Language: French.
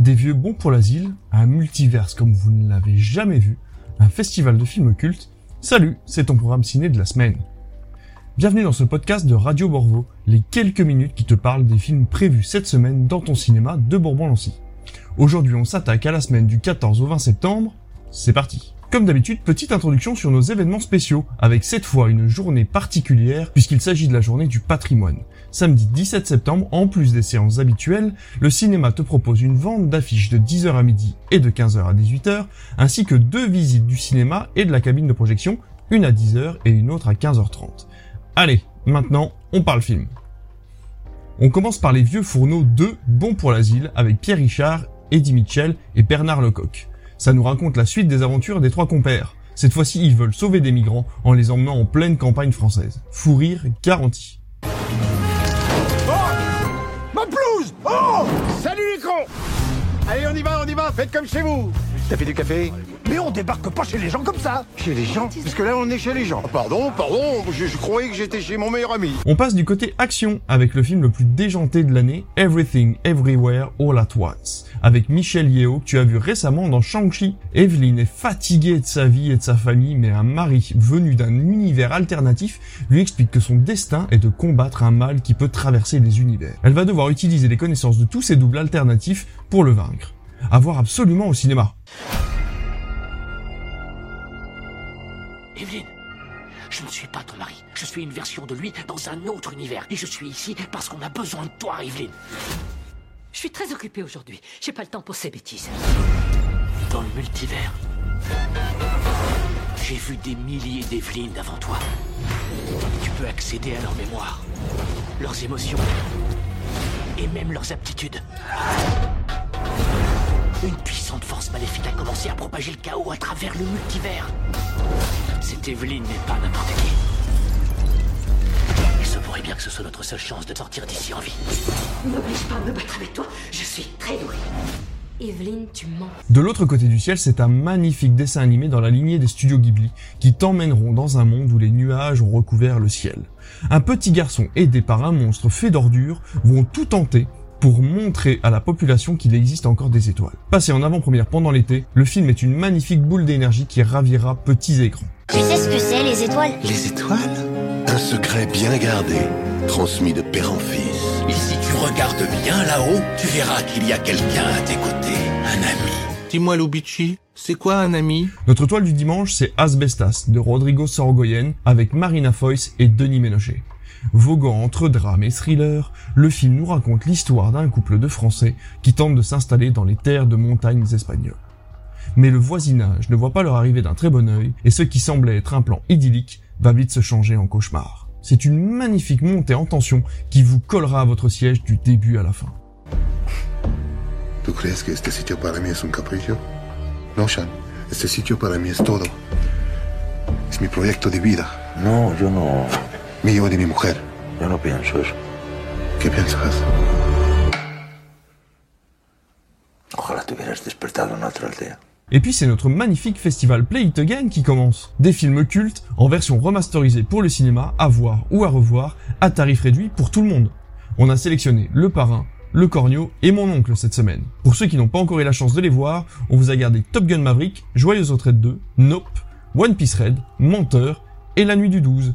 Des vieux bons pour l'asile, un multiverse comme vous ne l'avez jamais vu, un festival de films cultes. Salut, c'est ton programme ciné de la semaine. Bienvenue dans ce podcast de Radio Borvo, les quelques minutes qui te parlent des films prévus cette semaine dans ton cinéma de Bourbon-Lancy. Aujourd'hui, on s'attaque à la semaine du 14 au 20 septembre. C'est parti. Comme d'habitude, petite introduction sur nos événements spéciaux, avec cette fois une journée particulière puisqu'il s'agit de la journée du patrimoine. Samedi 17 septembre, en plus des séances habituelles, le cinéma te propose une vente d'affiches de 10h à midi et de 15h à 18h, ainsi que deux visites du cinéma et de la cabine de projection, une à 10h et une autre à 15h30. Allez, maintenant, on parle film. On commence par les vieux fourneaux 2 Bon pour l'asile avec Pierre Richard, Eddie Mitchell et Bernard Lecoq ça nous raconte la suite des aventures des trois compères. Cette fois-ci, ils veulent sauver des migrants en les emmenant en pleine campagne française. Fou rire garanti. Oh Ma pelouse Oh Salut les cons Allez, on y va, on y va, faites comme chez vous T'as fait du café Mais on débarque pas chez les gens comme ça Chez les gens Parce que là, on est chez les gens. Pardon, pardon, je, je croyais que j'étais chez mon meilleur ami. On passe du côté action avec le film le plus déjanté de l'année, Everything Everywhere All at Once, avec Michel Yeo que tu as vu récemment dans Shang-Chi. Evelyn est fatiguée de sa vie et de sa famille, mais un mari venu d'un univers alternatif lui explique que son destin est de combattre un mal qui peut traverser les univers. Elle va devoir utiliser les connaissances de tous ces doubles alternatifs pour le vaincre à voir absolument au cinéma. Evelyne, je ne suis pas ton mari. Je suis une version de lui dans un autre univers. Et je suis ici parce qu'on a besoin de toi, Evelyne. Je suis très occupée aujourd'hui. J'ai pas le temps pour ces bêtises. Dans le multivers, j'ai vu des milliers d'Evelyne avant toi. Tu peux accéder à leur mémoire, leurs émotions et même leurs aptitudes. Une puissante force maléfique a commencé à propager le chaos à travers le multivers. Cette Evelyne n'est pas n'importe qui. Il se pourrait bien que ce soit notre seule chance de sortir d'ici en vie. N'oblige pas à me battre avec toi, je suis très douée. Evelyne, tu mens. De l'autre côté du ciel, c'est un magnifique dessin animé dans la lignée des studios Ghibli qui t'emmèneront dans un monde où les nuages ont recouvert le ciel. Un petit garçon aidé par un monstre fait d'ordures vont tout tenter pour montrer à la population qu'il existe encore des étoiles. Passé en avant-première pendant l'été, le film est une magnifique boule d'énergie qui ravira petits et grands. Tu sais ce que c'est les étoiles? Les étoiles? Un secret bien gardé, transmis de père en fils. Et si tu regardes bien là-haut, tu verras qu'il y a quelqu'un à tes côtés, un ami. Dis-moi Lubici, c'est quoi un ami? Notre toile du dimanche, c'est Asbestas de Rodrigo Sorogoyen avec Marina Foïs et Denis Ménochet. Voguant entre drame et thriller, le film nous raconte l'histoire d'un couple de Français qui tentent de s'installer dans les terres de montagnes espagnoles. Mais le voisinage ne voit pas leur arrivée d'un très bon œil, et ce qui semblait être un plan idyllique va vite se changer en cauchemar. C'est une magnifique montée en tension qui vous collera à votre siège du début à la fin. ¿Tú crees que este sitio para mí es un capricho? No, Sean. Este sitio para mí es todo. Es mi proyecto de vida. No, yo no. Mío y de mi mujer. Yo no pienso eso. ¿Qué piensas? Ojalá te hubieras despertado en otra aldea. Et puis c'est notre magnifique festival Play It Again qui commence. Des films cultes en version remasterisée pour le cinéma, à voir ou à revoir, à tarif réduit pour tout le monde. On a sélectionné Le Parrain, Le Cornio et Mon Oncle cette semaine. Pour ceux qui n'ont pas encore eu la chance de les voir, on vous a gardé Top Gun Maverick, Joyeuse Retraite 2, Nope, One Piece Red, Menteur et La Nuit du 12.